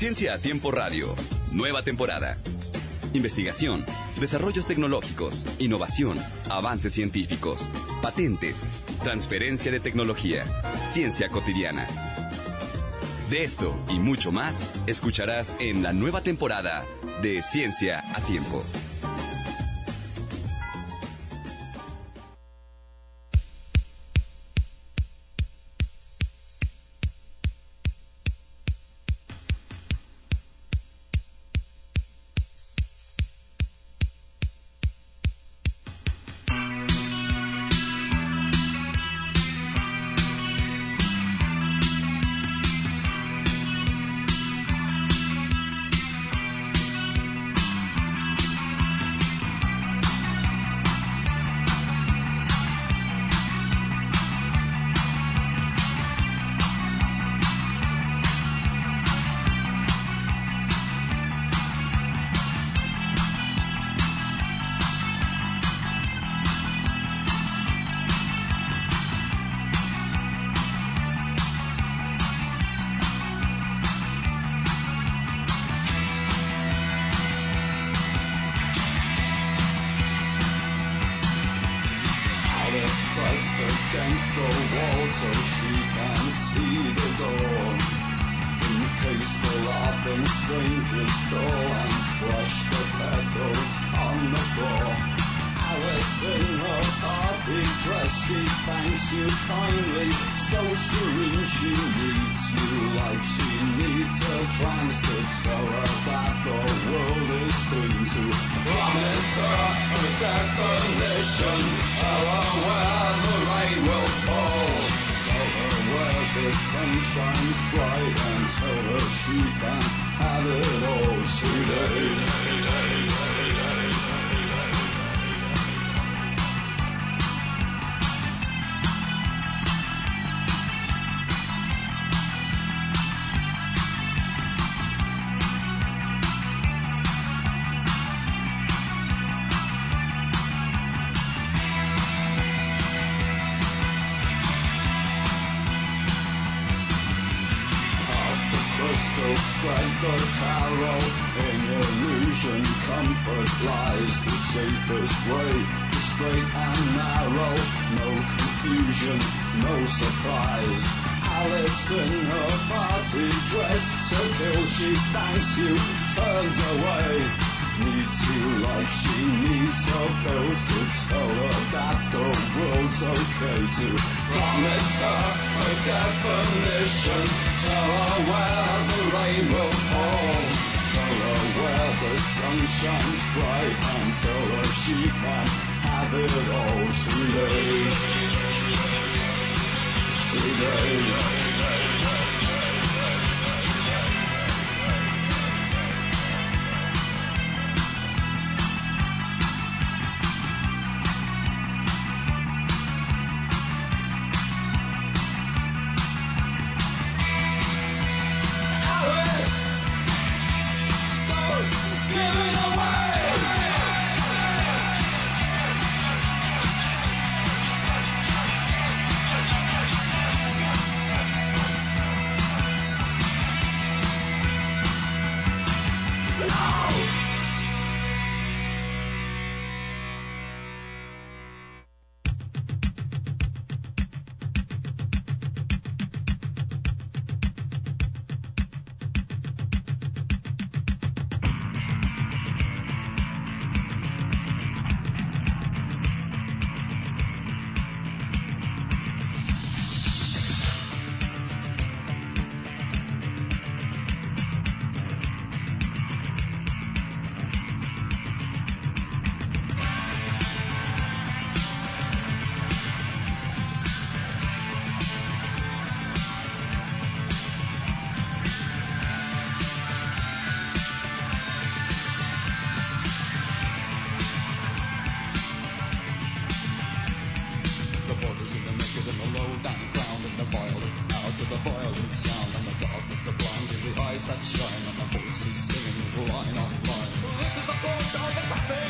Ciencia a Tiempo Radio. Nueva temporada. Investigación, desarrollos tecnológicos, innovación, avances científicos, patentes, transferencia de tecnología, ciencia cotidiana. De esto y mucho más escucharás en la nueva temporada de Ciencia a Tiempo. Just go and crush the petals on the floor. Alice in her party dress, she thanks you kindly, so serene she needs you like she needs a trance to tell her that the world is clean to promise her a definition, tell her where the rain will fall the sun shines bright and tell her she can have it all today. safest way, the straight and narrow, no confusion, no surprise. Alice in her party dress, so ill she thanks you, turns away. Needs you like she needs her pills to tell her that the world's okay to promise her a definition, tell her where the rain will fall the sun shines bright until she sheep that shine on the voices singing line on line. Well, this is the fourth time it's happened.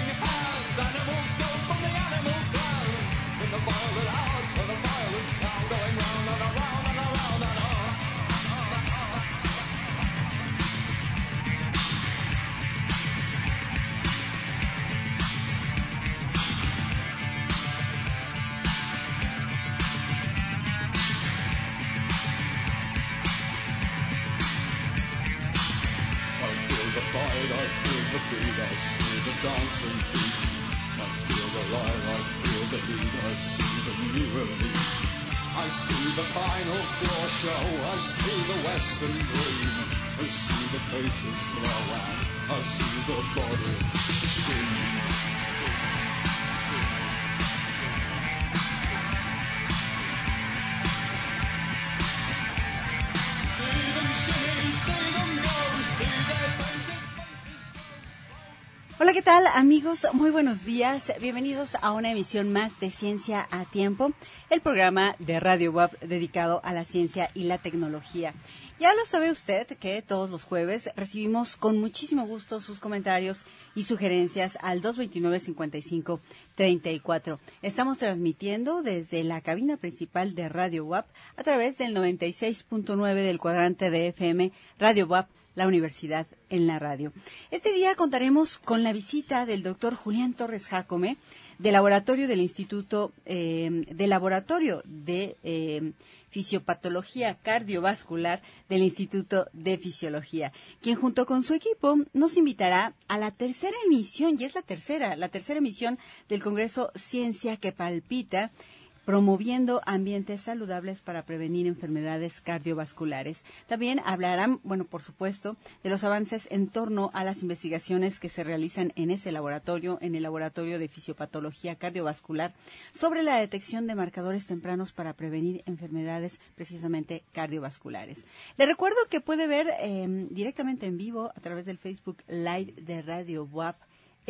Steam. Hola, ¿qué tal amigos? Muy buenos días. Bienvenidos a una emisión más de Ciencia a Tiempo, el programa de Radio Web dedicado a la ciencia y la tecnología. Ya lo sabe usted que todos los jueves recibimos con muchísimo gusto sus comentarios y sugerencias al 229-55-34. Estamos transmitiendo desde la cabina principal de Radio WAP a través del 96.9 del cuadrante de FM Radio WAP la universidad en la radio. Este día contaremos con la visita del doctor Julián Torres Jacome, del laboratorio del Instituto, eh, del laboratorio de eh, fisiopatología cardiovascular del Instituto de Fisiología, quien junto con su equipo nos invitará a la tercera emisión, y es la tercera, la tercera emisión del Congreso Ciencia que Palpita, promoviendo ambientes saludables para prevenir enfermedades cardiovasculares. También hablarán, bueno, por supuesto, de los avances en torno a las investigaciones que se realizan en ese laboratorio, en el laboratorio de fisiopatología cardiovascular, sobre la detección de marcadores tempranos para prevenir enfermedades precisamente cardiovasculares. Le recuerdo que puede ver eh, directamente en vivo a través del Facebook Live de Radio WAP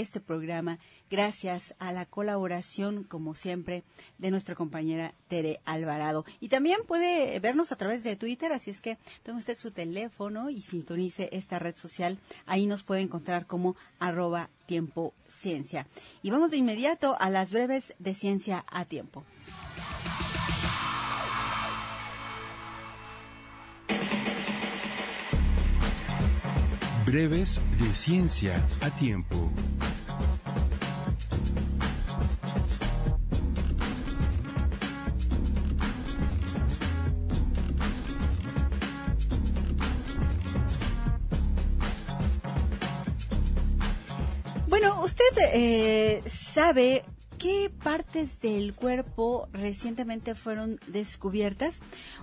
este programa gracias a la colaboración, como siempre, de nuestra compañera Tere Alvarado. Y también puede vernos a través de Twitter, así es que tome usted su teléfono y sintonice esta red social. Ahí nos puede encontrar como arroba tiempo. Y vamos de inmediato a las breves de ciencia a tiempo. Breves de ciencia a tiempo. Eh, sabe ¿Qué partes del cuerpo recientemente fueron descubiertas?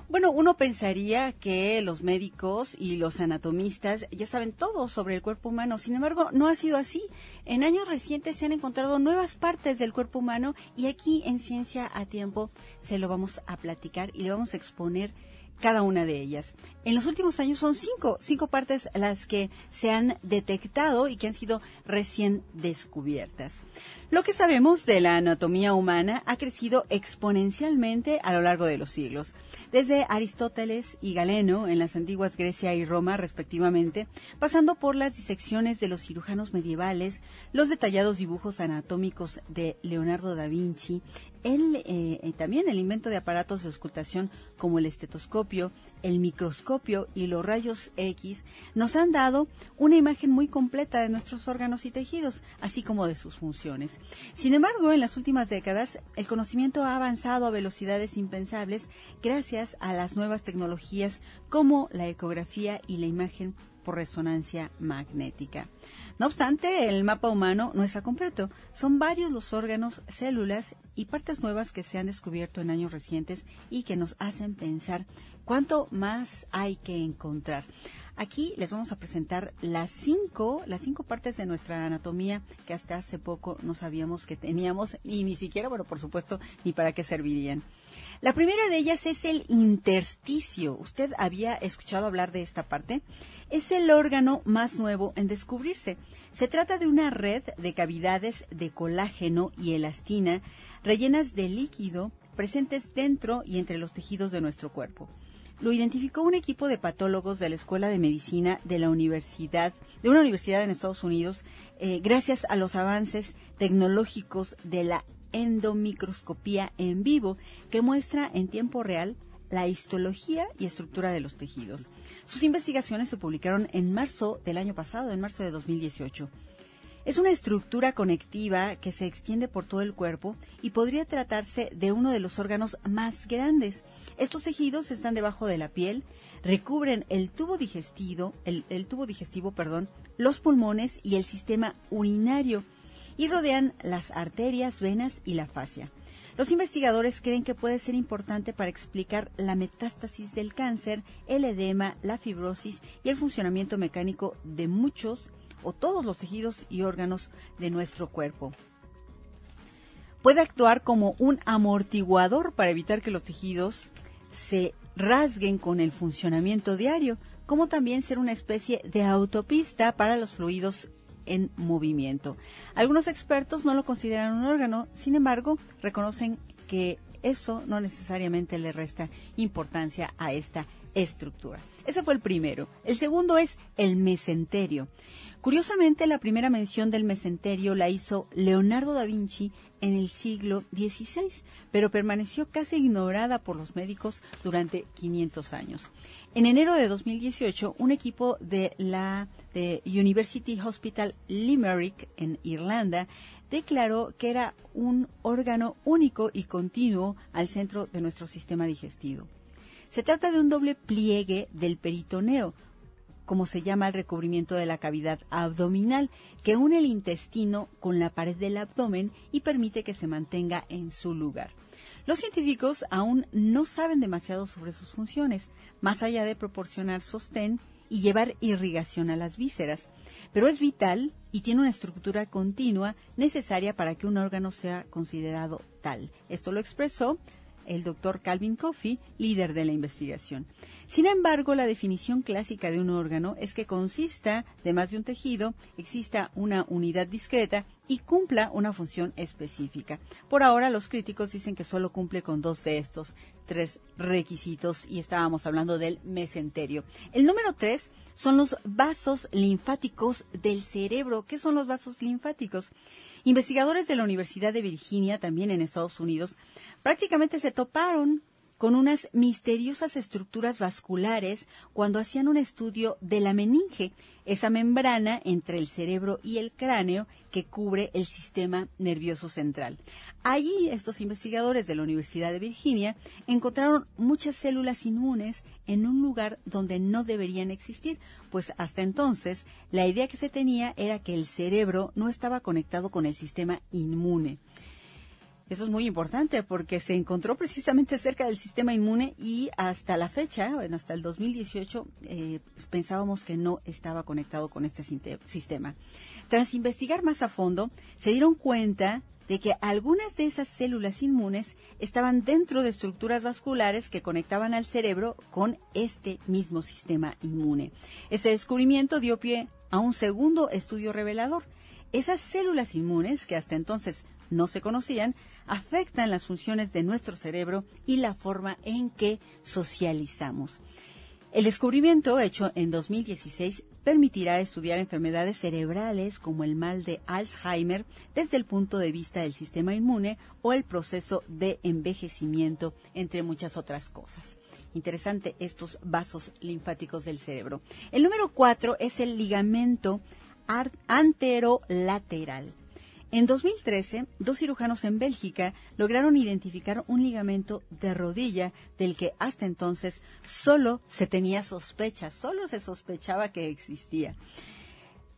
Bueno, uno pensaría que los médicos y los anatomistas ya saben todo sobre el cuerpo humano. Sin embargo, no ha sido así. En años recientes se han encontrado nuevas partes del cuerpo humano y aquí en Ciencia a Tiempo se lo vamos a platicar y le vamos a exponer cada una de ellas. En los últimos años son cinco, cinco partes las que se han detectado y que han sido recién descubiertas. Lo que sabemos de la anatomía humana ha crecido exponencialmente a lo largo de los siglos, desde Aristóteles y Galeno en las antiguas Grecia y Roma respectivamente, pasando por las disecciones de los cirujanos medievales, los detallados dibujos anatómicos de Leonardo da Vinci, el, eh, también el invento de aparatos de auscultación como el estetoscopio, el microscopio y los rayos X nos han dado una imagen muy completa de nuestros órganos y tejidos, así como de sus funciones. Sin embargo, en las últimas décadas, el conocimiento ha avanzado a velocidades impensables gracias a las nuevas tecnologías como la ecografía y la imagen por resonancia magnética. No obstante, el mapa humano no está completo. Son varios los órganos, células y partes nuevas que se han descubierto en años recientes y que nos hacen pensar cuánto más hay que encontrar. Aquí les vamos a presentar las cinco, las cinco partes de nuestra anatomía que hasta hace poco no sabíamos que teníamos y ni siquiera, bueno, por supuesto, ni para qué servirían. La primera de ellas es el intersticio. ¿Usted había escuchado hablar de esta parte? Es el órgano más nuevo en descubrirse. Se trata de una red de cavidades de colágeno y elastina rellenas de líquido presentes dentro y entre los tejidos de nuestro cuerpo lo identificó un equipo de patólogos de la Escuela de Medicina de la Universidad, de una universidad en Estados Unidos, eh, gracias a los avances tecnológicos de la endomicroscopía en vivo, que muestra en tiempo real la histología y estructura de los tejidos. Sus investigaciones se publicaron en marzo del año pasado, en marzo de 2018. Es una estructura conectiva que se extiende por todo el cuerpo y podría tratarse de uno de los órganos más grandes. Estos tejidos están debajo de la piel, recubren el tubo digestivo, el, tubo digestivo, perdón, los pulmones y el sistema urinario y rodean las arterias, venas y la fascia. Los investigadores creen que puede ser importante para explicar la metástasis del cáncer, el edema, la fibrosis y el funcionamiento mecánico de muchos o todos los tejidos y órganos de nuestro cuerpo. Puede actuar como un amortiguador para evitar que los tejidos se rasguen con el funcionamiento diario, como también ser una especie de autopista para los fluidos en movimiento. Algunos expertos no lo consideran un órgano, sin embargo, reconocen que eso no necesariamente le resta importancia a esta estructura. Ese fue el primero. El segundo es el mesenterio. Curiosamente, la primera mención del mesenterio la hizo Leonardo da Vinci en el siglo XVI, pero permaneció casi ignorada por los médicos durante 500 años. En enero de 2018, un equipo de la University Hospital Limerick en Irlanda declaró que era un órgano único y continuo al centro de nuestro sistema digestivo. Se trata de un doble pliegue del peritoneo, como se llama el recubrimiento de la cavidad abdominal, que une el intestino con la pared del abdomen y permite que se mantenga en su lugar. Los científicos aún no saben demasiado sobre sus funciones, más allá de proporcionar sostén y llevar irrigación a las vísceras, pero es vital y tiene una estructura continua necesaria para que un órgano sea considerado tal. Esto lo expresó el doctor Calvin Coffey, líder de la investigación. Sin embargo, la definición clásica de un órgano es que consista de más de un tejido, exista una unidad discreta y cumpla una función específica. Por ahora, los críticos dicen que solo cumple con dos de estos tres requisitos y estábamos hablando del mesenterio. El número tres son los vasos linfáticos del cerebro. ¿Qué son los vasos linfáticos? Investigadores de la Universidad de Virginia, también en Estados Unidos, prácticamente se toparon con unas misteriosas estructuras vasculares cuando hacían un estudio de la meninge, esa membrana entre el cerebro y el cráneo que cubre el sistema nervioso central. Allí estos investigadores de la Universidad de Virginia encontraron muchas células inmunes en un lugar donde no deberían existir, pues hasta entonces la idea que se tenía era que el cerebro no estaba conectado con el sistema inmune. Eso es muy importante porque se encontró precisamente cerca del sistema inmune y hasta la fecha, bueno, hasta el 2018, eh, pensábamos que no estaba conectado con este sistema. Tras investigar más a fondo, se dieron cuenta de que algunas de esas células inmunes estaban dentro de estructuras vasculares que conectaban al cerebro con este mismo sistema inmune. Ese descubrimiento dio pie a un segundo estudio revelador. Esas células inmunes, que hasta entonces no se conocían, afectan las funciones de nuestro cerebro y la forma en que socializamos. El descubrimiento hecho en 2016 permitirá estudiar enfermedades cerebrales como el mal de Alzheimer desde el punto de vista del sistema inmune o el proceso de envejecimiento, entre muchas otras cosas. Interesante estos vasos linfáticos del cerebro. El número cuatro es el ligamento anterolateral. En 2013, dos cirujanos en Bélgica lograron identificar un ligamento de rodilla del que hasta entonces solo se tenía sospecha, solo se sospechaba que existía.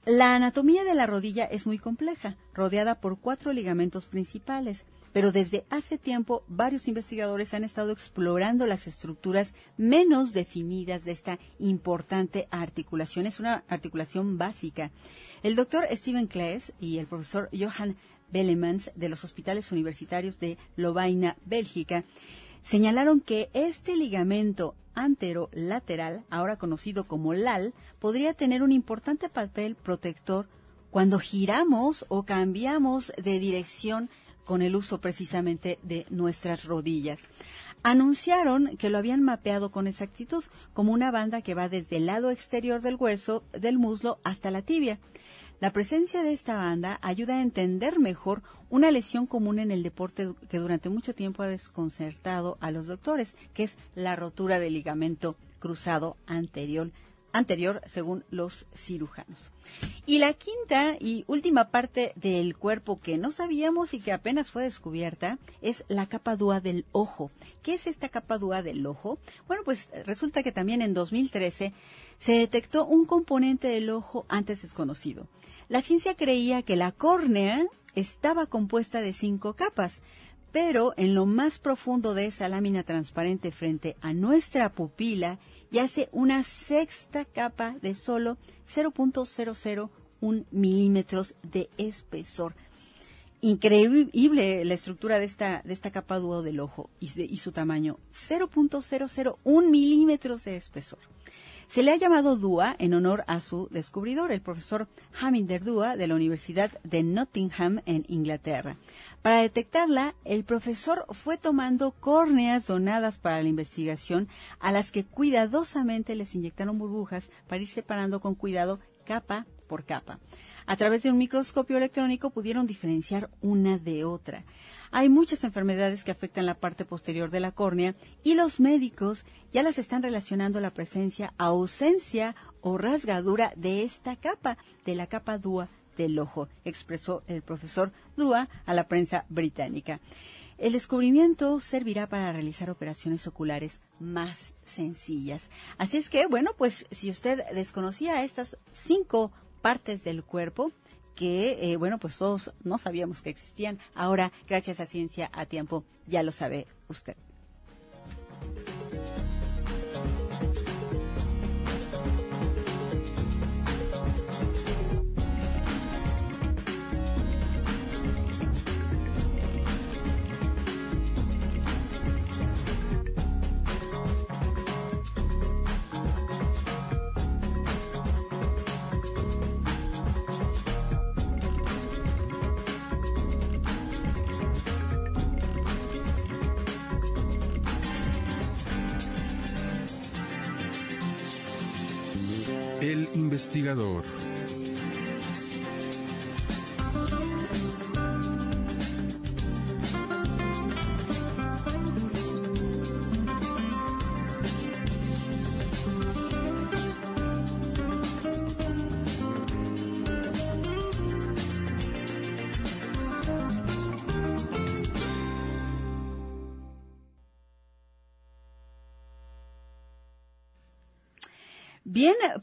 La anatomía de la rodilla es muy compleja, rodeada por cuatro ligamentos principales pero desde hace tiempo varios investigadores han estado explorando las estructuras menos definidas de esta importante articulación. Es una articulación básica. El doctor Steven Claes y el profesor Johan Bellemans de los hospitales universitarios de Lovaina, Bélgica, señalaron que este ligamento anterolateral, ahora conocido como LAL, podría tener un importante papel protector cuando giramos o cambiamos de dirección con el uso precisamente de nuestras rodillas. Anunciaron que lo habían mapeado con exactitud como una banda que va desde el lado exterior del hueso del muslo hasta la tibia. La presencia de esta banda ayuda a entender mejor una lesión común en el deporte que durante mucho tiempo ha desconcertado a los doctores, que es la rotura del ligamento cruzado anterior anterior según los cirujanos. Y la quinta y última parte del cuerpo que no sabíamos y que apenas fue descubierta es la capa dúa del ojo. ¿Qué es esta capa dúa del ojo? Bueno, pues resulta que también en 2013 se detectó un componente del ojo antes desconocido. La ciencia creía que la córnea estaba compuesta de cinco capas, pero en lo más profundo de esa lámina transparente frente a nuestra pupila yace una sexta capa de solo 0.001 milímetros de espesor. Increíble la estructura de esta, de esta capa dúo del ojo y, y su tamaño, 0.001 milímetros de espesor. Se le ha llamado Dua en honor a su descubridor, el profesor Haminder Dua de la Universidad de Nottingham en Inglaterra. Para detectarla, el profesor fue tomando córneas donadas para la investigación a las que cuidadosamente les inyectaron burbujas para ir separando con cuidado capa por capa. A través de un microscopio electrónico pudieron diferenciar una de otra. Hay muchas enfermedades que afectan la parte posterior de la córnea y los médicos ya las están relacionando la presencia, ausencia o rasgadura de esta capa, de la capa dúa del ojo, expresó el profesor Dúa a la prensa británica. El descubrimiento servirá para realizar operaciones oculares más sencillas. Así es que, bueno, pues si usted desconocía estas cinco partes del cuerpo, que, eh, bueno, pues todos no sabíamos que existían. Ahora, gracias a Ciencia a Tiempo, ya lo sabe usted. Investigador.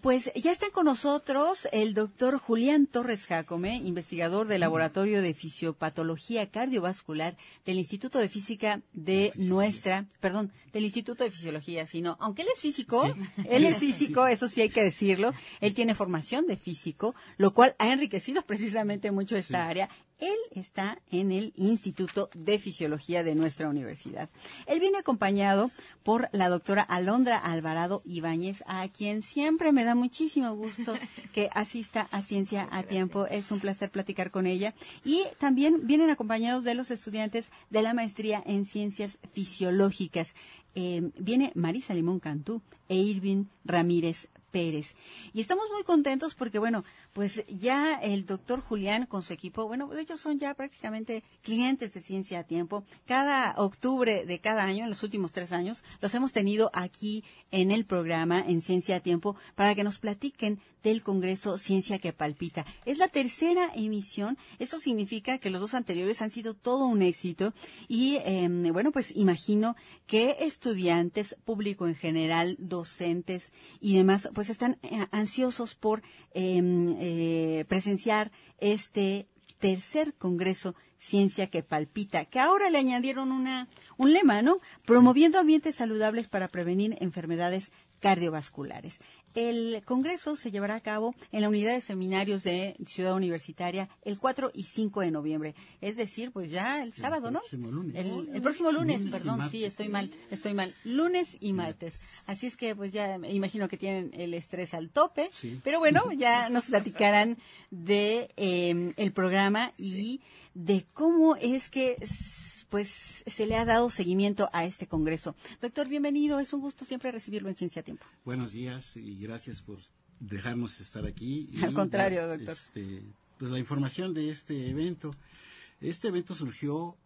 Pues ya está con nosotros el doctor Julián Torres Jacome, investigador del Laboratorio de Fisiopatología Cardiovascular del Instituto de Física de nuestra, perdón, del Instituto de Fisiología, sino, aunque él es físico, él es físico, eso sí hay que decirlo, él tiene formación de físico, lo cual ha enriquecido precisamente mucho esta área. Él está en el Instituto de Fisiología de nuestra universidad. Él viene acompañado por la doctora Alondra Alvarado Ibáñez, a quien siempre me da muchísimo gusto que asista a Ciencia a Tiempo. Es un placer platicar con ella. Y también vienen acompañados de los estudiantes de la maestría en Ciencias Fisiológicas. Eh, viene Marisa Limón Cantú e Irving Ramírez Pérez. Y estamos muy contentos porque, bueno, pues ya el doctor Julián con su equipo, bueno, hecho son ya prácticamente clientes de Ciencia a Tiempo. Cada octubre de cada año, en los últimos tres años, los hemos tenido aquí en el programa en Ciencia a Tiempo para que nos platiquen del Congreso Ciencia que Palpita. Es la tercera emisión. Esto significa que los dos anteriores han sido todo un éxito y, eh, bueno, pues imagino que estudiantes, público en general, docentes y demás, pues están eh, ansiosos por eh, eh, presenciar este tercer Congreso Ciencia que Palpita, que ahora le añadieron una, un lema, ¿no? Promoviendo ambientes saludables para prevenir enfermedades cardiovasculares. El Congreso se llevará a cabo en la unidad de seminarios de Ciudad Universitaria el 4 y 5 de noviembre. Es decir, pues ya el sábado, ¿no? próximo lunes. El, el próximo lunes, perdón, sí, estoy mal, estoy mal. Lunes y martes. Así es que pues ya me imagino que tienen el estrés al tope. Sí. Pero bueno, ya nos platicarán de eh, el programa y de cómo es que pues se le ha dado seguimiento a este congreso. Doctor, bienvenido. Es un gusto siempre recibirlo en Ciencia a Tiempo. Buenos días y gracias por dejarnos estar aquí. y Al contrario, doctor. este, pues la información de este evento. Este evento surgió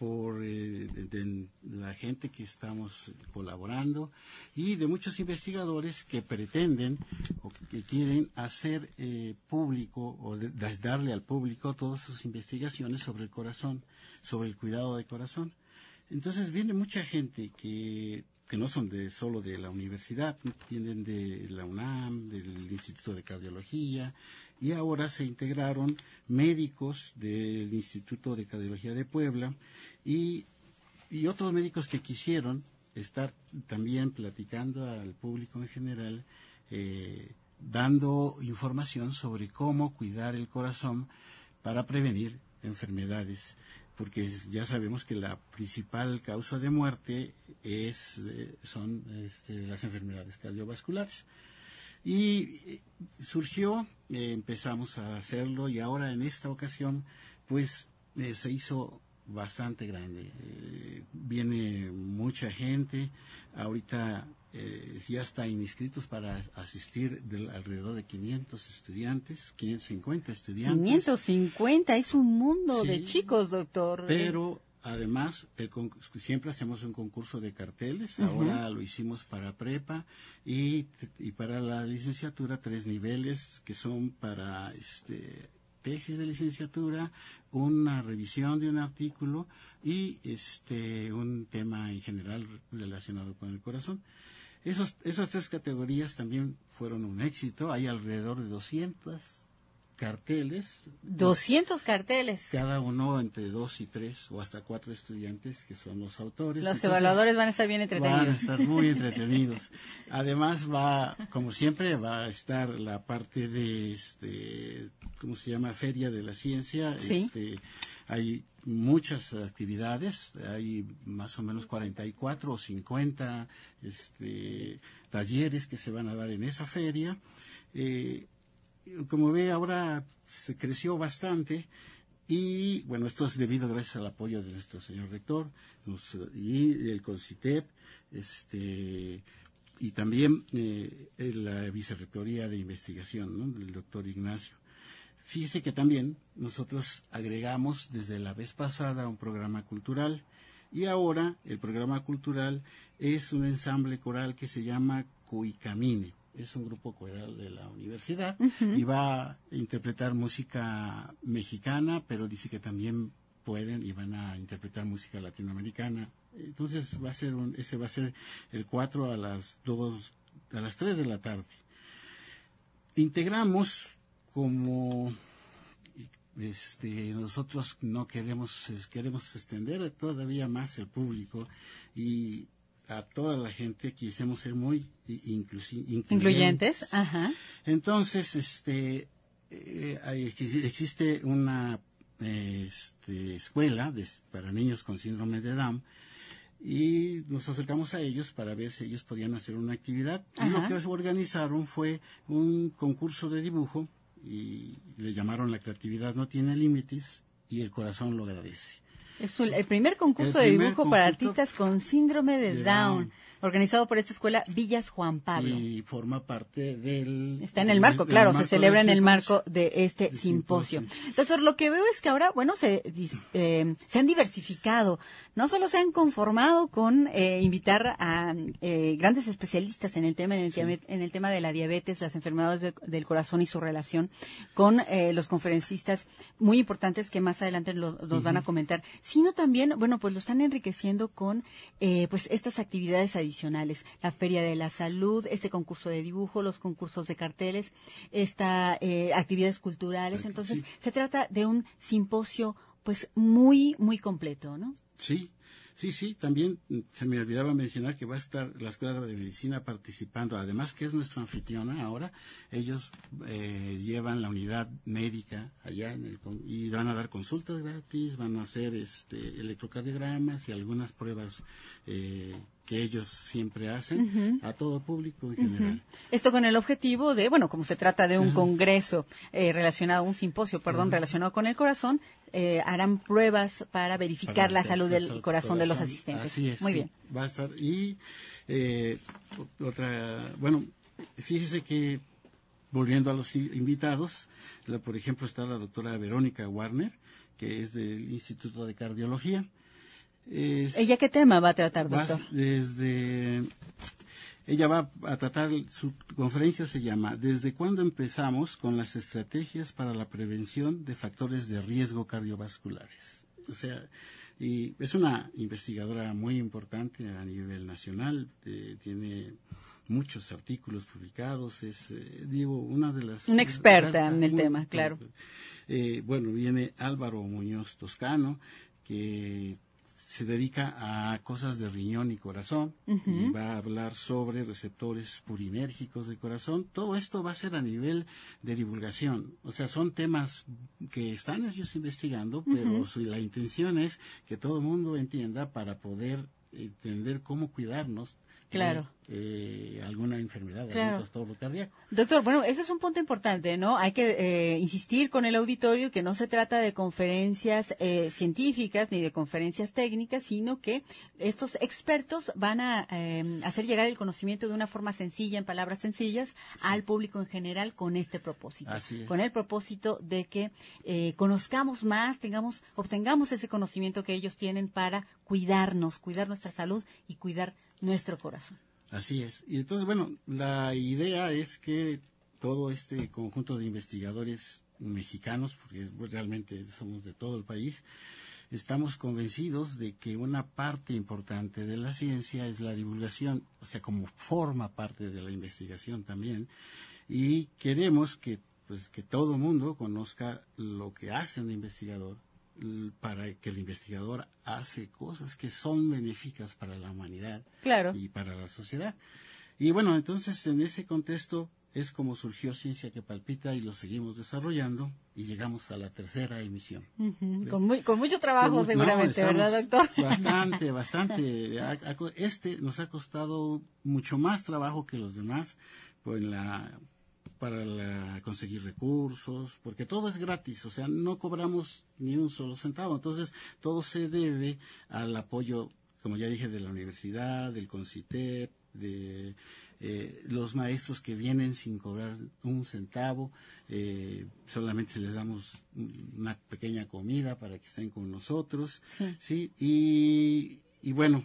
por eh, de, la gente que estamos colaborando y de muchos investigadores que pretenden o que quieren hacer eh, público o de- darle al público todas sus investigaciones sobre el corazón, sobre el cuidado del corazón. Entonces viene mucha gente que, que no son de solo de la universidad, vienen de la UNAM, del Instituto de Cardiología y ahora se integraron médicos del Instituto de Cardiología de Puebla y, y otros médicos que quisieron estar también platicando al público en general, eh, dando información sobre cómo cuidar el corazón para prevenir enfermedades, porque ya sabemos que la principal causa de muerte es, eh, son este, las enfermedades cardiovasculares. Y eh, surgió, eh, empezamos a hacerlo y ahora en esta ocasión, pues se hizo bastante grande. viene mucha gente. Ahorita eh, ya está inscritos para asistir alrededor de 500 estudiantes, 550 estudiantes. 550, es un mundo de chicos, doctor. Pero además, siempre hacemos un concurso de carteles, ahora lo hicimos para prepa y, y, para la licenciatura tres niveles que son para este tesis de licenciatura, una revisión de un artículo y este un tema en general relacionado con el corazón. Esos, esas tres categorías también fueron un éxito. Hay alrededor de 200 carteles. 200 carteles. Cada uno entre dos y tres o hasta cuatro estudiantes que son los autores. Los evaluadores van a estar bien entretenidos. Van a estar muy entretenidos. Además va, como siempre, va a estar la parte de, este, ¿cómo se llama? Feria de la Ciencia. Sí. Este, hay muchas actividades, hay más o menos 44 o 50 este, talleres que se van a dar en esa feria. Eh, como ve, ahora se creció bastante y bueno, esto es debido gracias al apoyo de nuestro señor rector y el CONCITEP, este, y también eh, la vicerrectoría de investigación del doctor Ignacio. Fíjese que también nosotros agregamos desde la vez pasada un programa cultural y ahora el programa cultural es un ensamble coral que se llama Cuicamine. Es un grupo coral de la universidad y va a interpretar música mexicana, pero dice que también pueden y van a interpretar música latinoamericana. Entonces va a ser un, ese va a ser el 4 a las 2 a las 3 de la tarde. Integramos como este, nosotros no queremos, queremos extender todavía más el público y a toda la gente quisimos ser muy incluyentes. Entonces, este, eh, existe una este, escuela para niños con síndrome de Down y nos acercamos a ellos para ver si ellos podían hacer una actividad. Y lo que organizaron fue un concurso de dibujo y le llamaron La creatividad no tiene límites y el corazón lo agradece. Es el primer concurso de dibujo para artistas con síndrome de, Down organizado por esta escuela Villas Juan Pablo. Y forma parte del... Está en el marco, claro, se celebra en el marco de este simposio. Doctor, lo que veo es que ahora, bueno, se, eh, se han diversificado. No solo se han conformado con eh, invitar a eh, grandes especialistas en el tema en el, en el, tema de la diabetes, las enfermedades del corazón y su relación con los conferencistas muy importantes que más adelante los van a comentar, sino también, bueno, pues lo están enriqueciendo con pues estas actividades adicionales adicionales, la Feria de la Salud, este concurso de dibujo, los concursos de carteles, esta eh, actividades culturales. Entonces, se trata de un simposio pues muy, muy completo, ¿no? Sí, Sí, sí, también se me olvidaba mencionar que va a estar la Escuela de Medicina participando, además que es nuestra anfitriona ahora, ellos eh, llevan la unidad médica allá y van a dar consultas gratis, van a hacer este, electrocardiogramas y algunas pruebas eh, que ellos siempre hacen a todo público en general. Esto con el objetivo de, bueno, como se trata de un congreso eh, relacionado, un simposio, perdón, relacionado con el corazón, eh, harán pruebas para verificar la salud del corazón, de los asistentes. Así es. Muy bien. Va a estar. Y eh, otra, bueno, fíjese que volviendo a los invitados, por ejemplo está la doctora Verónica Warner, que es del Instituto de Cardiología ¿Ella qué tema va a tratar, doctor? Desde, ella va a tratar, su conferencia se llama ¿Desde cuándo empezamos con las estrategias para la prevención de factores de riesgo cardiovasculares? O sea, y es una investigadora muy importante a nivel nacional, eh, tiene muchos artículos publicados, es, eh, digo, una de las... Una experta en el tema, claro. Eh, bueno, viene Álvaro Muñoz Toscano, que se dedica a cosas de riñón y corazón y va a hablar sobre receptores purinérgicos del corazón. Todo esto va a ser a nivel de divulgación. O sea, son temas que están ellos investigando, pero su- la intención es que todo el mundo entienda para poder entender cómo cuidarnos Claro. de eh, alguna enfermedad, Claro. algún trastorno cardíaco. Doctor, bueno, ese es un punto importante, ¿no? Hay que eh, insistir con el auditorio que no se trata de conferencias eh, científicas ni de conferencias técnicas, sino que estos expertos van a eh, hacer llegar el conocimiento de una forma sencilla, en palabras sencillas, al público en general con este propósito. Así es. Con el propósito de que eh, conozcamos más, tengamos, obtengamos ese conocimiento que ellos tienen para cuidarnos, cuidar nuestra salud y cuidar nuestro corazón. Así es. Y entonces, bueno, la idea es que todo este conjunto de investigadores mexicanos, porque pues, realmente somos de todo el país, estamos convencidos de que una parte importante de la ciencia es la divulgación, o sea, como forma parte de la investigación también, y queremos que pues que todo mundo conozca lo que hace un investigador para que el investigador hace cosas que son benéficas para la humanidad Claro. y para la sociedad. Y bueno, entonces en ese contexto es como surgió Ciencia que Palpita y lo seguimos desarrollando y llegamos a la tercera emisión. Con, muy- con mucho trabajo, seguramente, ¿verdad, doctor? Bastante, bastante. Este nos ha costado mucho más trabajo que los demás pues, la, para la- conseguir recursos, porque todo es gratis, o sea, no cobramos ni un solo centavo. Entonces, todo se debe al apoyo, como ya dije, de la universidad, del CONCITEP, de eh, los maestros que vienen sin cobrar un centavo, eh, solamente les damos una pequeña comida para que estén con nosotros, Sí. sí, y, y bueno,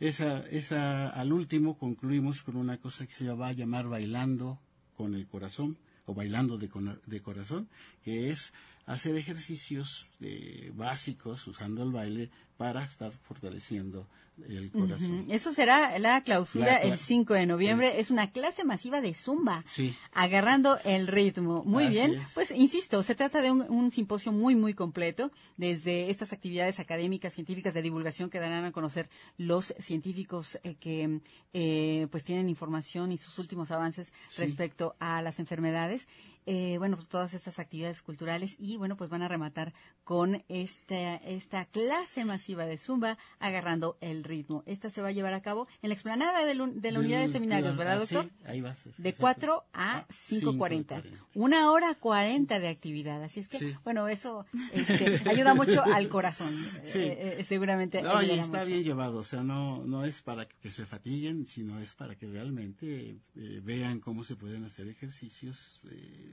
esa, esa, al último concluimos con una cosa que se va a llamar bailando con el corazón o bailando de, de corazón, que es hacer ejercicios eh, básicos usando el baile para estar fortaleciendo el corazón. Eso será la clausura La cla- el 5 de noviembre. Es una clase masiva de zumba. Sí. Agarrando el ritmo. Muy Así bien. es. Pues insisto, se trata de un, un simposio muy, muy completo. Desde estas actividades académicas, científicas de divulgación que darán a conocer los científicos eh, que eh, pues tienen información y sus últimos avances respecto a las enfermedades. Eh, bueno, pues todas estas actividades culturales y bueno, pues van a rematar con esta, esta clase masiva de Zumba agarrando el ritmo. Esta se va a llevar a cabo en la explanada de, de la unidad de seminarios, ¿verdad, ah, sí, doctor? ahí va a ser. De exacto. 4 a Ah, 5.40. 5:40. Una hora 40 de actividad. Así es que, Sí. bueno, eso este, ayuda mucho al corazón. Sí. Eh, eh, seguramente. No, y ayudará está mucho. bien llevado, o sea, no, no es para que se fatiguen, sino es para que realmente eh, vean cómo se pueden hacer ejercicios eh,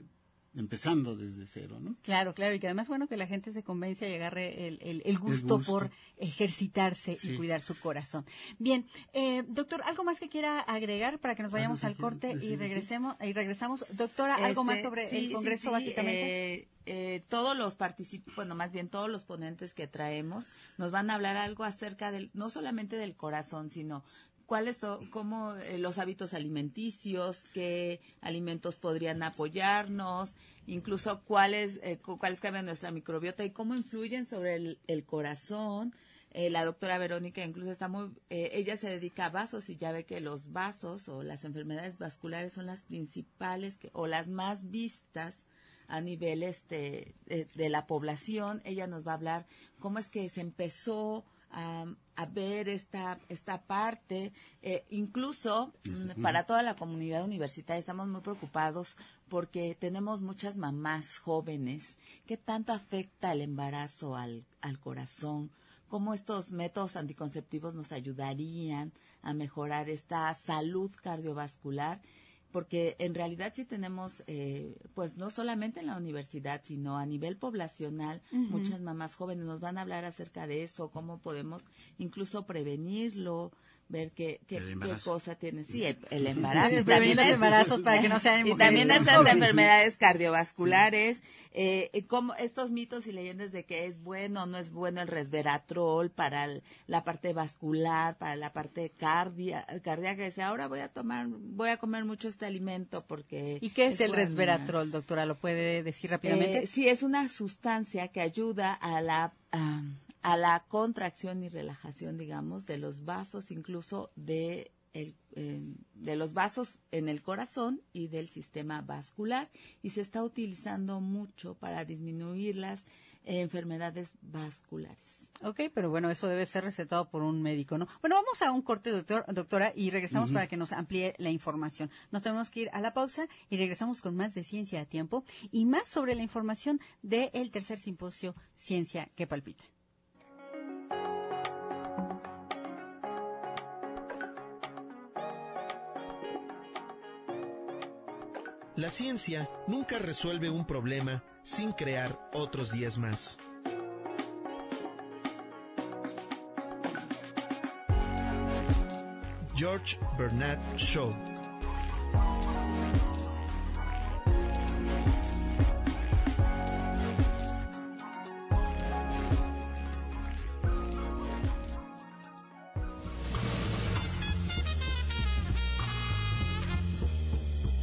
empezando desde cero, ¿no? Claro, claro, y que además, bueno, que la gente se convence y agarre el, el- el gusto, gusto. por ejercitarse y cuidar su corazón. Bien, eh, doctor, ¿algo más que quiera agregar para que nos vayamos Algo al corte y regresemos? Y regresamos. Doctora, ¿algo más Este, sobre sí, el sí, Congreso, sí, básicamente? eh, eh, todos los participantes, bueno, más bien todos los ponentes que traemos nos van a hablar algo acerca del, no solamente del corazón, sino cuáles son, cómo eh, los hábitos alimenticios, qué alimentos podrían apoyarnos, incluso cuáles, eh, cu- cuáles cambian nuestra microbiota y cómo influyen sobre el, corazón. Eh, la doctora Verónica incluso está muy, eh, ella se dedica a vasos y ya ve que los vasos o las enfermedades vasculares son las principales o las más vistas a nivel este de la población. Ella nos va a hablar cómo es que se empezó a, a ver esta esta parte. Eh, incluso mm, para toda la comunidad universitaria estamos muy preocupados porque tenemos muchas mamás jóvenes. ¿Qué tanto afecta el embarazo al, al corazón? cómo estos métodos anticonceptivos nos ayudarían a mejorar esta salud cardiovascular, porque en realidad sí tenemos, eh, pues no solamente en la universidad, sino a nivel poblacional, muchas mamás jóvenes nos van a hablar acerca de eso, cómo podemos incluso prevenirlo, ver qué, qué, cosa tiene. Sí, el, el embarazo. Sí, también los embarazos para que no sean Y también estas enfermedades cardiovasculares, eh, y como estos mitos y leyendas de que es bueno o no es bueno el resveratrol para el- la parte vascular, para la parte cardia, cardíaca. Dice, ahora voy a tomar, voy a comer mucho este alimento porque... ¿Y qué es, el bueno". resveratrol, doctora? ¿Lo puede decir rápidamente? Eh, sí, es una sustancia que ayuda a la, a la contracción y relajación, digamos, de los vasos, incluso de, el, eh, de los vasos en el corazón y del sistema vascular. Y se está utilizando mucho para disminuir las eh, enfermedades vasculares. Ok, pero bueno, eso debe ser recetado por un médico, ¿no? Bueno, vamos a un corte, doctor, doctora, y regresamos para que nos amplíe la información. Nos tenemos que ir a la pausa y regresamos con más de ciencia a tiempo y más sobre la información del tercer simposio Ciencia que Palpita. La ciencia nunca resuelve un problema sin crear otros 10 más. George Bernard Shaw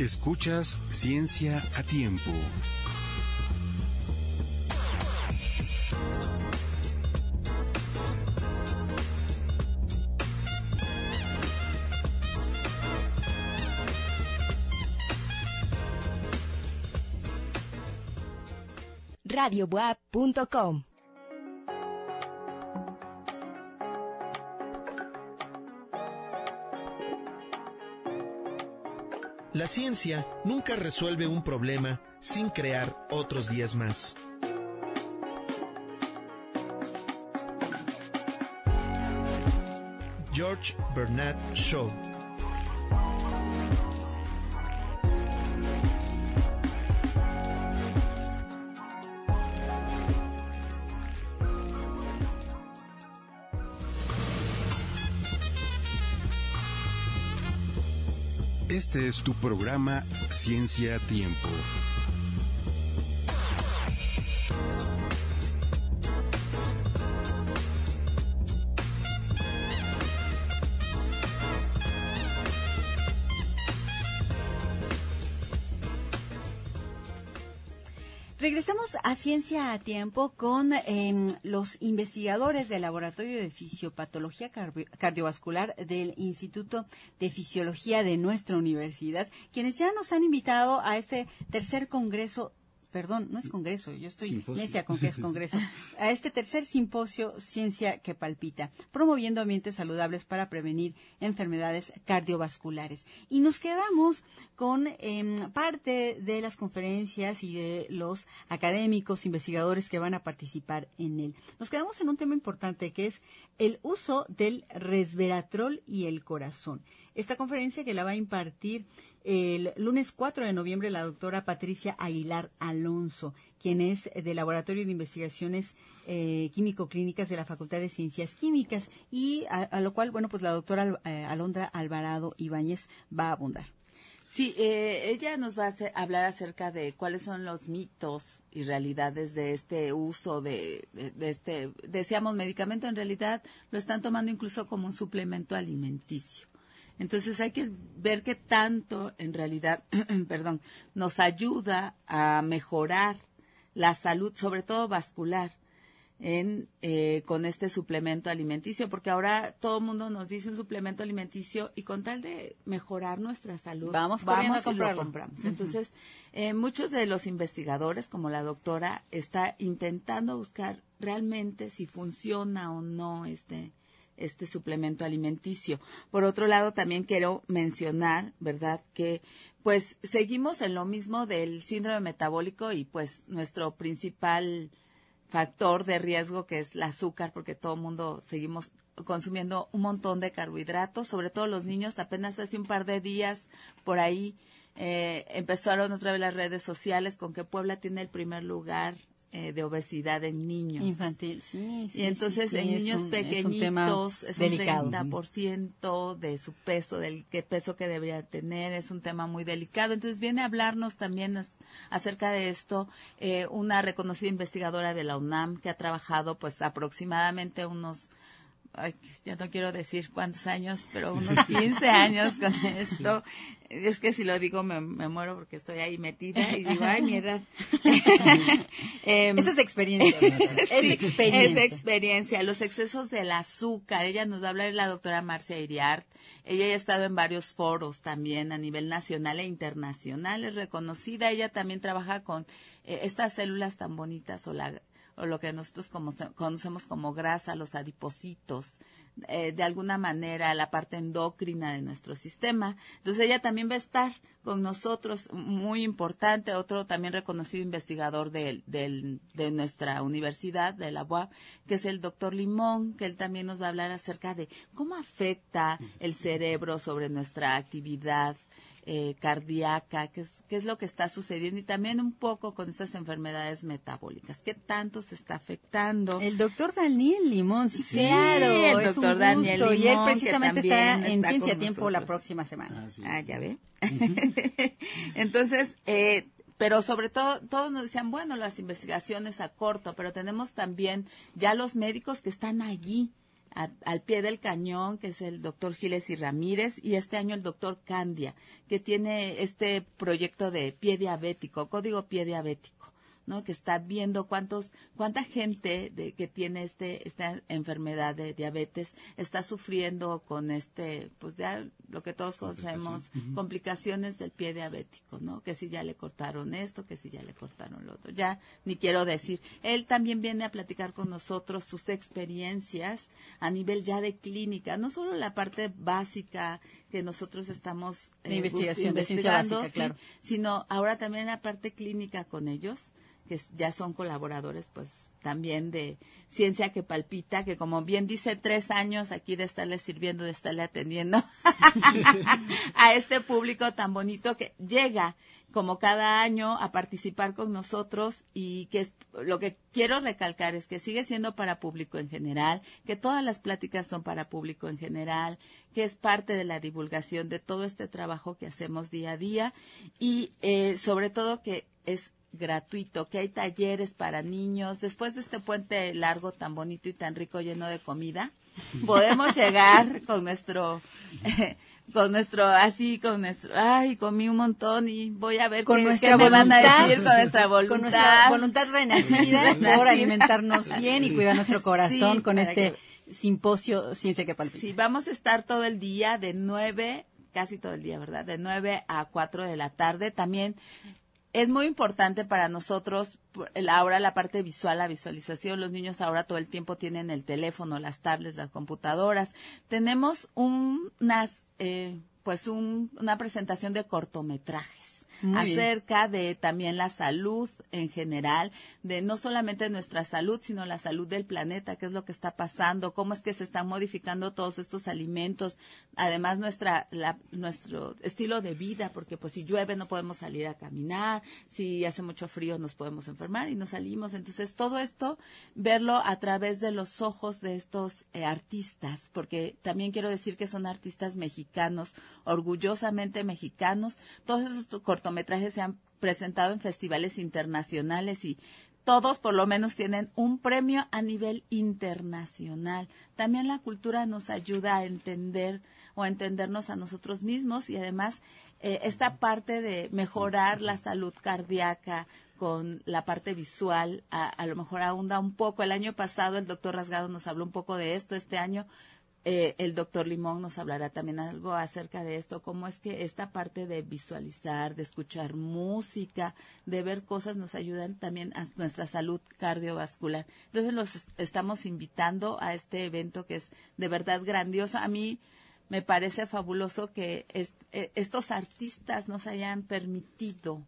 Escuchas Ciencia a Tiempo. radiobuap.com. La ciencia nunca resuelve un problema sin crear otros 10 más. George Bernard Shaw Este es tu programa Ciencia a Tiempo. Regresamos a Ciencia a Tiempo con em, los investigadores del Laboratorio de Fisiopatología Cardiovascular del Instituto de Fisiología de nuestra universidad, quienes ya nos han invitado a este tercer congreso. Perdón, no es congreso, yo estoy Simposio. necia con que es congreso. A este tercer simposio Ciencia que Palpita, promoviendo ambientes saludables para prevenir enfermedades cardiovasculares. Y nos quedamos con em, parte de las conferencias y de los académicos, investigadores que van a participar en él. Nos quedamos en un tema importante que es el uso del resveratrol y el corazón. Esta conferencia que la va a impartir el lunes 4 de noviembre la doctora Patricia Aguilar Alonso, quien es del Laboratorio de Investigaciones eh, Químico-Clínicas de la Facultad de Ciencias Químicas y a, lo cual, bueno, pues la doctora eh, Alondra Alvarado Ibáñez va a abundar. Sí, eh, ella nos va a hablar acerca de cuáles son los mitos y realidades de este uso de, de, este, decíamos medicamento, en realidad lo están tomando incluso como un suplemento alimenticio. Entonces hay que ver qué tanto en realidad, perdón, nos ayuda a mejorar la salud, sobre todo vascular, en, eh, con este suplemento alimenticio, porque ahora todo el mundo nos dice un suplemento alimenticio y con tal de mejorar nuestra salud, Vamos corriendo a y lo compramos. Entonces, eh, muchos de los investigadores, como la doctora, está intentando buscar realmente si funciona o no este este suplemento alimenticio. Por otro lado, también quiero mencionar, ¿verdad?, que pues seguimos en lo mismo del síndrome metabólico y pues nuestro principal factor de riesgo que es el azúcar, porque todo el mundo seguimos consumiendo un montón de carbohidratos, sobre todo los niños, apenas hace un par de días por ahí eh, empezaron otra vez las redes sociales con que Puebla tiene el primer lugar eh, de obesidad en niños. Infantil, sí. sí Y entonces sí, sí, en niños un- es un tema pequeñitos es un, delicado. 30% de su peso, del que peso que debería tener, es un tema muy delicado. Entonces viene a hablarnos también as- acerca de esto eh, una reconocida investigadora de la UNAM que ha trabajado pues aproximadamente unos ay, ya no quiero decir cuántos años, pero unos 15 años con esto. Es que si lo digo me, me muero porque estoy ahí metida y digo, ay, mi edad. Em, Eso es experiencia. es Sí, experiencia. Es experiencia. Los excesos del azúcar. Ella nos va a hablar la doctora Marcia Iriart. Ella ya ha estado en varios foros también a nivel nacional e internacional. Es reconocida. Ella también trabaja con eh, estas células tan bonitas o, la, o lo que nosotros como, conocemos como grasa, los adipocitos. eh, de alguna manera la parte endocrina de nuestro sistema. Entonces ella también va a estar con nosotros, muy importante, otro también reconocido investigador del, de nuestra universidad, de la UAP, que es el doctor Limón, que él también nos va a hablar acerca de cómo afecta el cerebro sobre nuestra actividad eh, cardíaca, qué es, qué es lo que está sucediendo y también un poco con estas enfermedades metabólicas, qué tanto se está afectando. El doctor Daniel Limón, sí, Sí, claro. el es un doctor Daniel gusto, Y él Limón, que precisamente está en está Ciencia Tiempo la próxima semana. Ah, sí. Ah, ya ve. Entonces, eh, pero sobre todo, todos nos decían, bueno, las investigaciones a corto, pero tenemos también ya los médicos que están allí, al pie del cañón, que es el doctor Giles y Ramírez, y este año el doctor Candia, que tiene este proyecto de pie diabético, código pie diabético. ¿No? que está viendo cuántos cuánta gente de, que tiene este esta enfermedad de diabetes está sufriendo con este pues ya lo que todos conocemos complicaciones del pie diabético no que si ya le cortaron esto que si ya le cortaron lo otro. Ya ni quiero decir. Él también viene a platicar con nosotros sus experiencias a nivel ya de clínica no solo la parte básica que nosotros estamos De investigación, de ciencia investigando, claro. sino ahora también la parte clínica con ellos, que ya son colaboradores, pues también de ciencia que palpita, que como bien dice, tres años aquí de estarle sirviendo, de estarle atendiendo a este público tan bonito que llega como cada año a participar con nosotros y que es, lo que quiero recalcar es que sigue siendo para público en general, que todas las pláticas son para público en general, que es parte de la divulgación de todo este trabajo que hacemos día a día y eh, sobre todo que es gratuito, que hay talleres para niños. Después de este puente largo tan bonito y tan rico lleno de comida, podemos llegar con nuestro con nuestro así con nuestro ay comí un montón y voy a ver Con qué, nuestra qué me van a decir con nuestra voluntad Con nuestra voluntad renacida por alimentarnos bien y cuidar nuestro corazón Sí, con este simposio Ciencia que Palpita. Sí, vamos a estar todo el día de 9, casi todo el día, ¿verdad? De 9 a 4 de la tarde. También es muy importante para nosotros ahora la parte visual, la visualización. Los niños ahora todo el tiempo tienen el teléfono, las tablets, las computadoras. Tenemos un- unas, eh, pues un- una presentación de cortometrajes Acerca de también la salud en general, de no solamente nuestra salud, sino la salud del planeta, qué es lo que está pasando, cómo es que se están modificando todos estos alimentos, además nuestra la- nuestro estilo de vida, porque pues si llueve no podemos salir a caminar, si hace mucho frío nos podemos enfermar y no salimos, entonces todo esto verlo a través de los ojos de estos eh, artistas, porque también quiero decir que son artistas mexicanos, orgullosamente mexicanos, todos esos cortometrajes se han presentado en festivales internacionales y todos por lo menos tienen un premio a nivel internacional. También la cultura nos ayuda a entender o a entendernos a nosotros mismos y además eh, esta parte de mejorar la salud cardíaca con la parte visual, a, a lo mejor ahonda un poco. El año pasado el doctor Rasgado nos habló un poco de esto, este año eh, el doctor Limón nos hablará también algo acerca de esto, cómo es que esta parte de visualizar, de escuchar música, de ver cosas nos ayudan también a nuestra salud cardiovascular. Entonces los es- estamos invitando a este evento que es de verdad grandioso. A mí me parece fabuloso que eh, estos artistas nos hayan permitido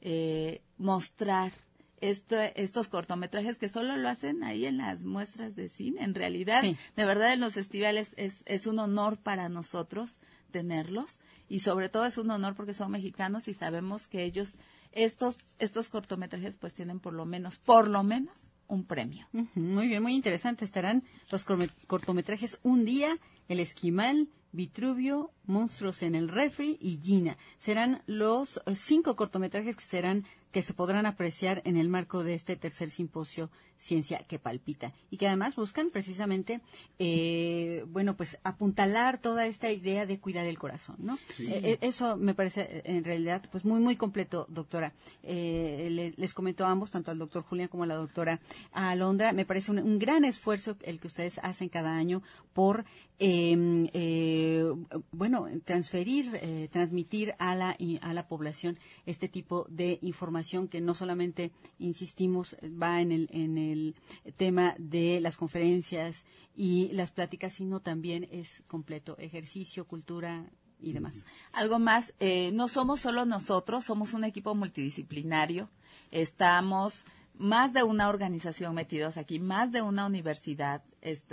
eh, mostrar esto, estos cortometrajes que solo lo hacen ahí en las muestras de cine. En realidad, Sí. de verdad en los festivales es, es un honor para nosotros tenerlos y sobre todo es un honor porque son mexicanos y sabemos que ellos estos, estos cortometrajes pues tienen por lo menos, por lo menos, un premio. Muy bien, muy interesante. Estarán los cortometrajes Un día, El Esquimal, Vitruvio, Monstruos en el Refri y Gina. Serán los eh, cinco cortometrajes que serán que se podrán apreciar en el marco de este tercer simposio Ciencia que Palpita y que además buscan precisamente, eh, bueno, pues apuntalar toda esta idea de cuidar el corazón, ¿no? Eh, eh, eso me parece eh, en realidad pues muy muy completo, doctora. Eh, le- les comento a ambos, tanto al doctor Julián como a la doctora Alondra, me parece un, un gran esfuerzo el que ustedes hacen cada año por eh, eh, bueno transferir, eh, transmitir a la a la población este tipo de información que no solamente insistimos va en el en el tema de las conferencias y las pláticas, sino también es completo ejercicio, cultura y demás. Algo más, eh, no somos solo nosotros, somos un equipo multidisciplinario. Estamos más de una organización metidos aquí, más de una universidad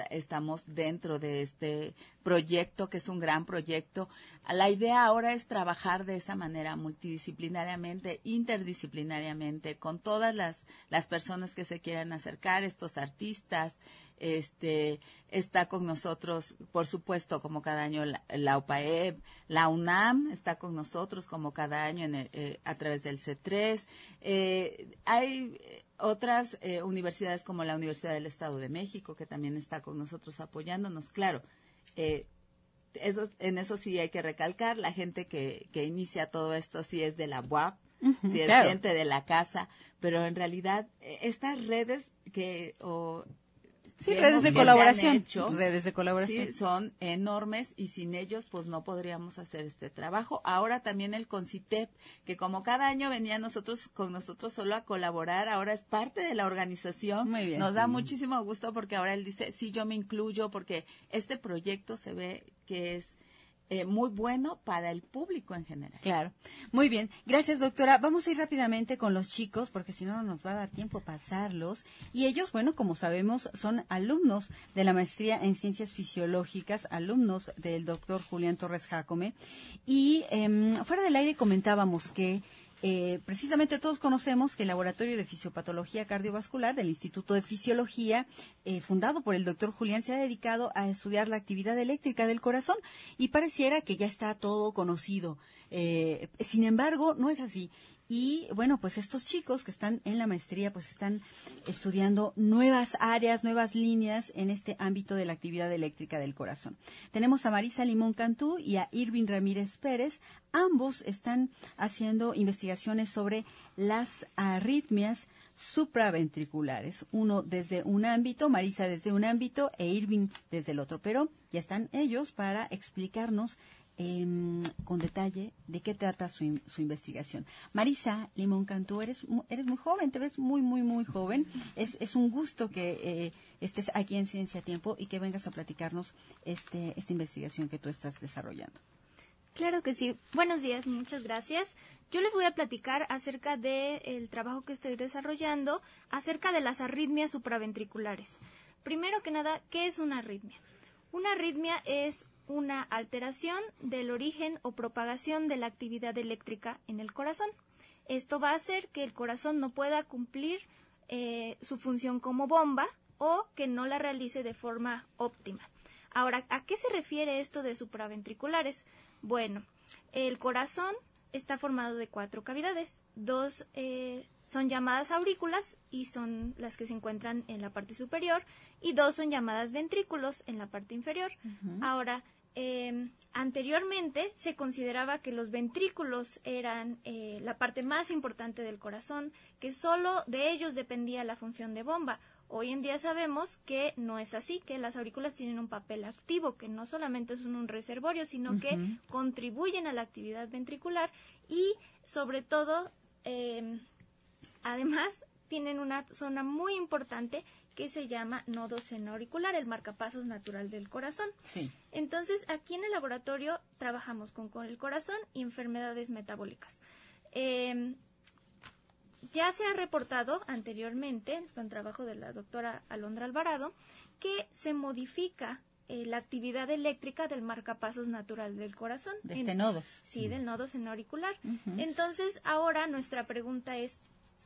estamos dentro de este proyecto, que es un gran proyecto. La idea ahora es trabajar de esa manera, multidisciplinariamente, interdisciplinariamente, con todas las, las personas que se quieran acercar, estos artistas, este está con nosotros, por supuesto, como cada año la, la UPAEB, la UNAM está con nosotros como cada año en el- eh, a través del C3. Eh, hay otras eh, universidades como la Universidad del Estado de México que también está con nosotros apoyándonos. Claro, eh, eso, en eso sí hay que recalcar, la gente que, que inicia todo esto sí es de la UAP, sí es claro. gente de la casa, pero en realidad eh, estas redes que o Sí, que redes hemos- de colaboración. hecho, redes de colaboración. Sí, son enormes y sin ellos pues no podríamos hacer este trabajo. Ahora también el CONCITEP, que como cada año venía nosotros con nosotros solo a colaborar, ahora es parte de la organización. Muy bien. Nos da muchísimo gusto porque ahora él dice, sí, yo me incluyo porque este proyecto se ve que es eh, muy bueno para el público en general. Claro. Muy bien. Gracias, doctora. Vamos a ir rápidamente con los chicos, porque si no, no nos va a dar tiempo pasarlos. Y ellos, bueno, como sabemos, son alumnos de la maestría en ciencias fisiológicas, alumnos del doctor Julián Torres Jacome. Y em, fuera del aire comentábamos que eh, precisamente todos conocemos que el Laboratorio de Fisiopatología Cardiovascular del Instituto de Fisiología, eh, fundado por el doctor Julián, se ha dedicado a estudiar la actividad eléctrica del corazón y pareciera que ya está todo conocido. Eh, sin embargo, no es así. Y bueno, pues estos chicos que están en la maestría, pues están estudiando nuevas áreas, nuevas líneas en este ámbito de la actividad eléctrica del corazón. Tenemos a Marisa Limón Cantú y a Irving Ramírez Pérez. Ambos están haciendo investigaciones sobre las arritmias supraventriculares. Uno desde un ámbito, Marisa desde un ámbito e Irving desde el otro. Pero ya están ellos para explicarnos em, con detalle de qué trata su, su investigación. Marisa Limón Cantú, eres, eres muy joven, te ves muy, muy, muy joven. Es, es un gusto que eh, estés aquí en Ciencia Tiempo y que vengas a platicarnos este, esta investigación que tú estás desarrollando. Claro que sí. Buenos días, muchas gracias. Yo les voy a platicar acerca del trabajo que estoy desarrollando, acerca de las arritmias supraventriculares. Primero que nada, ¿qué es una arritmia? Una arritmia es una alteración del origen o propagación de la actividad eléctrica en el corazón. Esto va a hacer que el corazón no pueda cumplir eh, su función como bomba o que no la realice de forma óptima. Ahora, ¿a qué se refiere esto de supraventriculares? Bueno, el corazón está formado de cuatro cavidades. Dos eh, son llamadas aurículas y son las que se encuentran en la parte superior y dos son llamadas ventrículos en la parte inferior. Ahora, eh, anteriormente se consideraba que los ventrículos eran eh, la parte más importante del corazón, que solo de ellos dependía la función de bomba. Hoy en día sabemos que no es así, que las aurículas tienen un papel activo, que no solamente son un reservorio, sino que contribuyen a la actividad ventricular y sobre todo, eh, además, tienen una zona muy importante que se llama nodo seno auricular, el marcapasos natural del corazón. Sí. Entonces, aquí en el laboratorio trabajamos con, con el corazón y enfermedades metabólicas. Eh, ya se ha reportado anteriormente, con trabajo de la doctora Alondra Alvarado, que se modifica eh, la actividad eléctrica del marcapasos natural del corazón. De este En- nodo. Sí, del nodo seno auricular. Entonces, ahora nuestra pregunta es,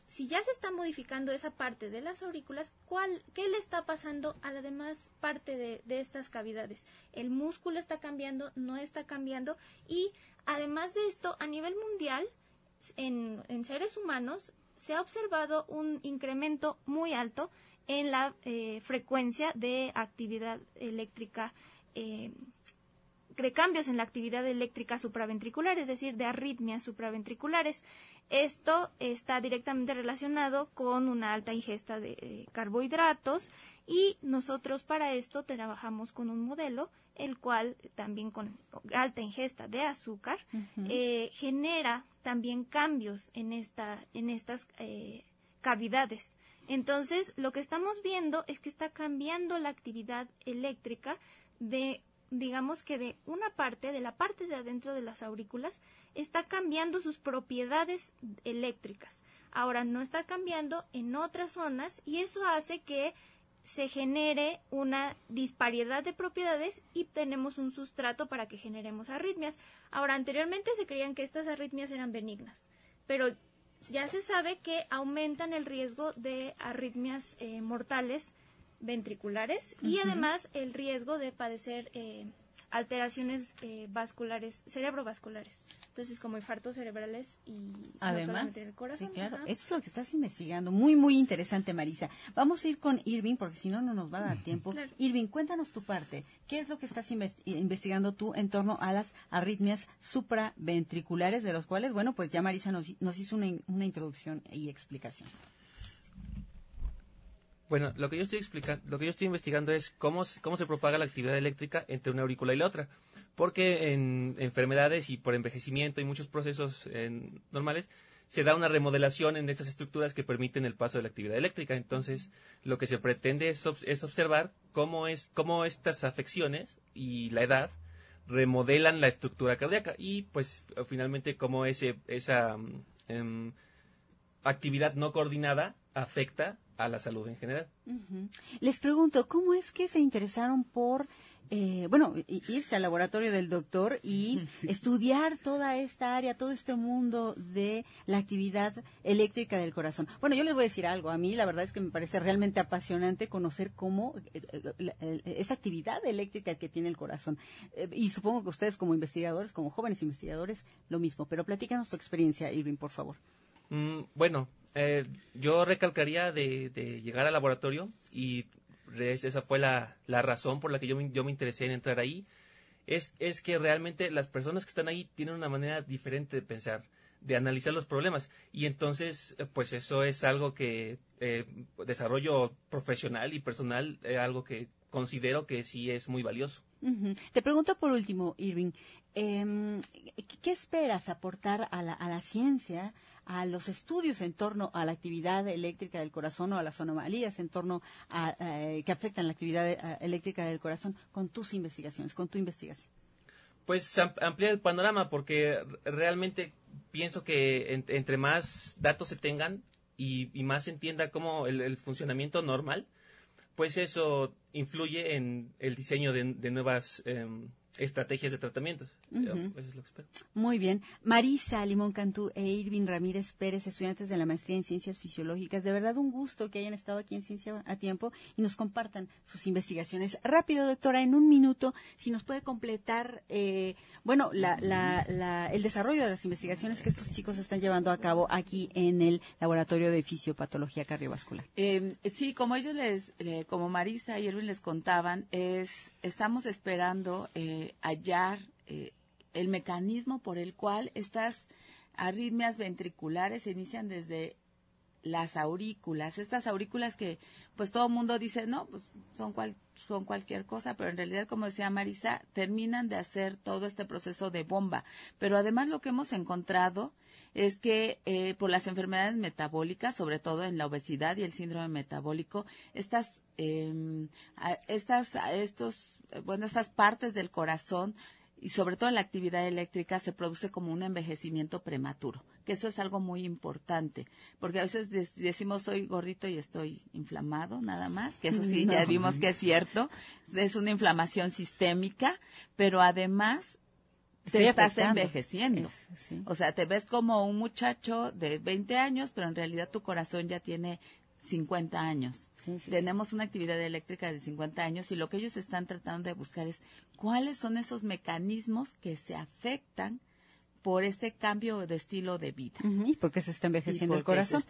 si ya se está modificando esa parte de las aurículas, ¿cuál, ¿qué le está pasando a la demás parte de, estas cavidades? ¿El músculo está cambiando? ¿No está cambiando? Y además de esto, a nivel mundial, en, en seres humanos, se ha observado un incremento muy alto en la eh, frecuencia de actividad eléctrica eh, de cambios en la actividad eléctrica supraventricular, es decir, de arritmias supraventriculares. Esto está directamente relacionado con una alta ingesta de eh, carbohidratos y nosotros para esto trabajamos con un modelo el cual también con alta ingesta de azúcar eh, genera también cambios en esta en estas eh, cavidades. Entonces, lo que estamos viendo es que está cambiando la actividad eléctrica de digamos que de una parte, de la parte de adentro de las aurículas, está cambiando sus propiedades eléctricas. Ahora no está cambiando en otras zonas y eso hace que se genere una disparidad de propiedades y tenemos un sustrato para que generemos arritmias. Ahora, anteriormente se creían que estas arritmias eran benignas, pero ya se sabe que aumentan el riesgo de arritmias eh, mortales ventriculares y además el riesgo de padecer eh, alteraciones eh, vasculares, cerebrovasculares. Entonces, como infartos cerebrales y no Además, solamente del corazón. sí, claro. ajá. Esto es lo que estás investigando. Muy, muy interesante, Marisa. Vamos a ir con Irving, porque si no, no nos va a dar tiempo. Claro. Irving, cuéntanos tu parte. ¿Qué es lo que estás inves- investigando tú en torno a las arritmias supraventriculares, de los cuales, bueno, pues ya Marisa nos, nos hizo una, una introducción y explicación? Bueno, lo que yo estoy explicando, lo que yo estoy investigando es cómo, cómo se propaga la actividad eléctrica entre una aurícula y la otra. Porque en enfermedades y por envejecimiento y muchos procesos normales se da una remodelación en estas estructuras que permiten el paso de la actividad eléctrica. Entonces, lo que se pretende es observar cómo es cómo estas afecciones y la edad remodelan la estructura cardíaca y pues finalmente cómo ese esa mm, em, actividad no coordinada afecta a la salud en general. Les pregunto, ¿cómo es que se interesaron por, eh, bueno, irse al laboratorio del doctor y estudiar toda esta área, todo este mundo de la actividad eléctrica del corazón? Bueno, yo les voy a decir algo. A mí la verdad es que me parece realmente apasionante conocer cómo eh, eh, esa actividad eléctrica que tiene el corazón. Eh, y supongo que ustedes como investigadores, como jóvenes investigadores, lo mismo. Pero platícanos tu experiencia, Irving, por favor. Mm, bueno, eh, yo recalcaría de, llegar al laboratorio y esa fue la, razón por la que yo me, interesé en entrar ahí. Es, es que realmente las personas que están ahí tienen una manera diferente de pensar, de analizar los problemas. Y entonces, eh, pues eso es algo que eh, desarrollo profesional y personal, eh, algo que considero que sí es muy valioso. Te pregunto por último, Irving, em, ¿qué esperas aportar a la, a la ciencia, a los estudios en torno a la actividad eléctrica del corazón o a las anomalías en torno a, eh, que afectan la actividad eh, eléctrica del corazón con tus investigaciones, con tu investigación? Pues am- ampliar el panorama porque realmente pienso que en- entre más datos se tengan y, más se entienda cómo el, funcionamiento normal, pues eso influye en el diseño de, de nuevas em, estrategias de tratamientos. Eso es lo que espero. Muy bien. Marisa Limón Cantú e Irving Ramírez Pérez, estudiantes de la maestría en Ciencias Fisiológicas, de verdad un gusto que hayan estado aquí en Ciencia a Tiempo y nos compartan sus investigaciones. Rápido, doctora, en un minuto, si nos puede completar, eh, bueno, la, la, la- el desarrollo de las investigaciones que estos chicos están llevando a cabo aquí en el Laboratorio de Fisiopatología Cardiovascular. Eh, sí, como ellos les, le- como Marisa y Erwin les contaban, es estamos esperando eh, hallar eh, el mecanismo por el cual estas arritmias ventriculares se inician desde las aurículas, estas aurículas que pues todo el mundo dice, no, pues son, cual, son cualquier cosa, pero en realidad, como decía Marisa, terminan de hacer todo este proceso de bomba. Pero además lo que hemos encontrado es que eh, por las enfermedades metabólicas, sobre todo en la obesidad y el síndrome metabólico, estas, eh, estas, estos, bueno, estas partes del corazón y sobre todo en la actividad eléctrica se produce como un envejecimiento prematuro, que eso es algo muy importante, porque a veces de- decimos soy gordito y estoy inflamado nada más, que eso sí ya vimos que es cierto, es una inflamación sistémica, pero además Estoy te estás afectando. envejeciendo. Es- sí. O sea, te ves como un muchacho de 20 años, pero en realidad tu corazón ya tiene 50 años. Sí, sí, Tenemos una actividad eléctrica de 50 años y lo que ellos están tratando de buscar es cuáles son esos mecanismos que se afectan por ese cambio de estilo de vida. Ujú, ¿Y por qué se Y el está envejeciendo el corazón.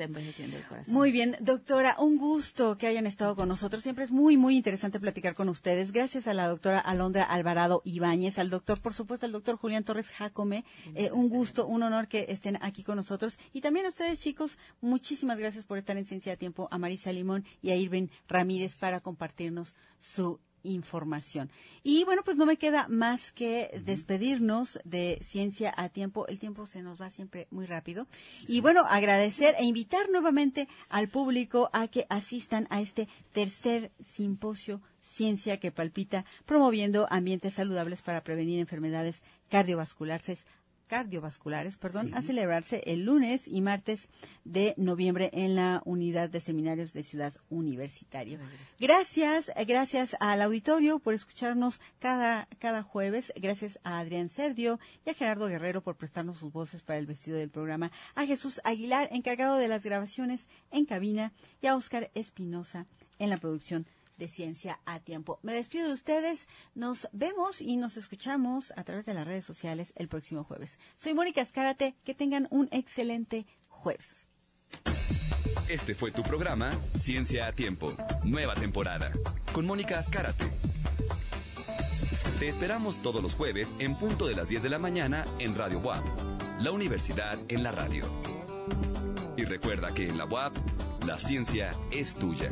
Muy bien, doctora, un gusto que hayan estado con nosotros. Siempre es muy, muy interesante platicar con ustedes. Gracias a la doctora Alondra Alvarado Ibáñez, al doctor, por supuesto, al doctor Julián Torres Jacome. Eh, un gusto, un honor que estén aquí con nosotros. Y también a ustedes, chicos, muchísimas gracias por estar en Ciencia a Tiempo, a Marisa Limón y a Irving Ramírez para compartirnos su información. Y bueno, pues no me queda más que despedirnos de Ciencia a Tiempo. El tiempo se nos va siempre muy rápido. Y bueno, agradecer e invitar nuevamente al público a que asistan a este tercer simposio Ciencia que Palpita, promoviendo ambientes saludables para prevenir enfermedades cardiovasculares cardiovasculares, perdón, a celebrarse el lunes y martes de noviembre en la unidad de seminarios de Ciudad Universitario. Gracias, gracias al auditorio por escucharnos cada, cada jueves, gracias a Adrián Serdio y a Gerardo Guerrero por prestarnos sus voces para el vestido del programa, a Jesús Aguilar, encargado de las grabaciones en cabina, y a Oscar Espinosa en la producción de Ciencia a Tiempo. Me despido de ustedes. Nos vemos y nos escuchamos a través de las redes sociales el próximo jueves. Soy Mónica Escárate. Que tengan un excelente jueves. Este fue tu programa Ciencia a Tiempo, nueva temporada, con Mónica Ascárate. Te esperamos todos los jueves en punto de las 10 de la mañana en Radio WAP, la universidad en la radio. Y recuerda que en la WAP, la ciencia es tuya.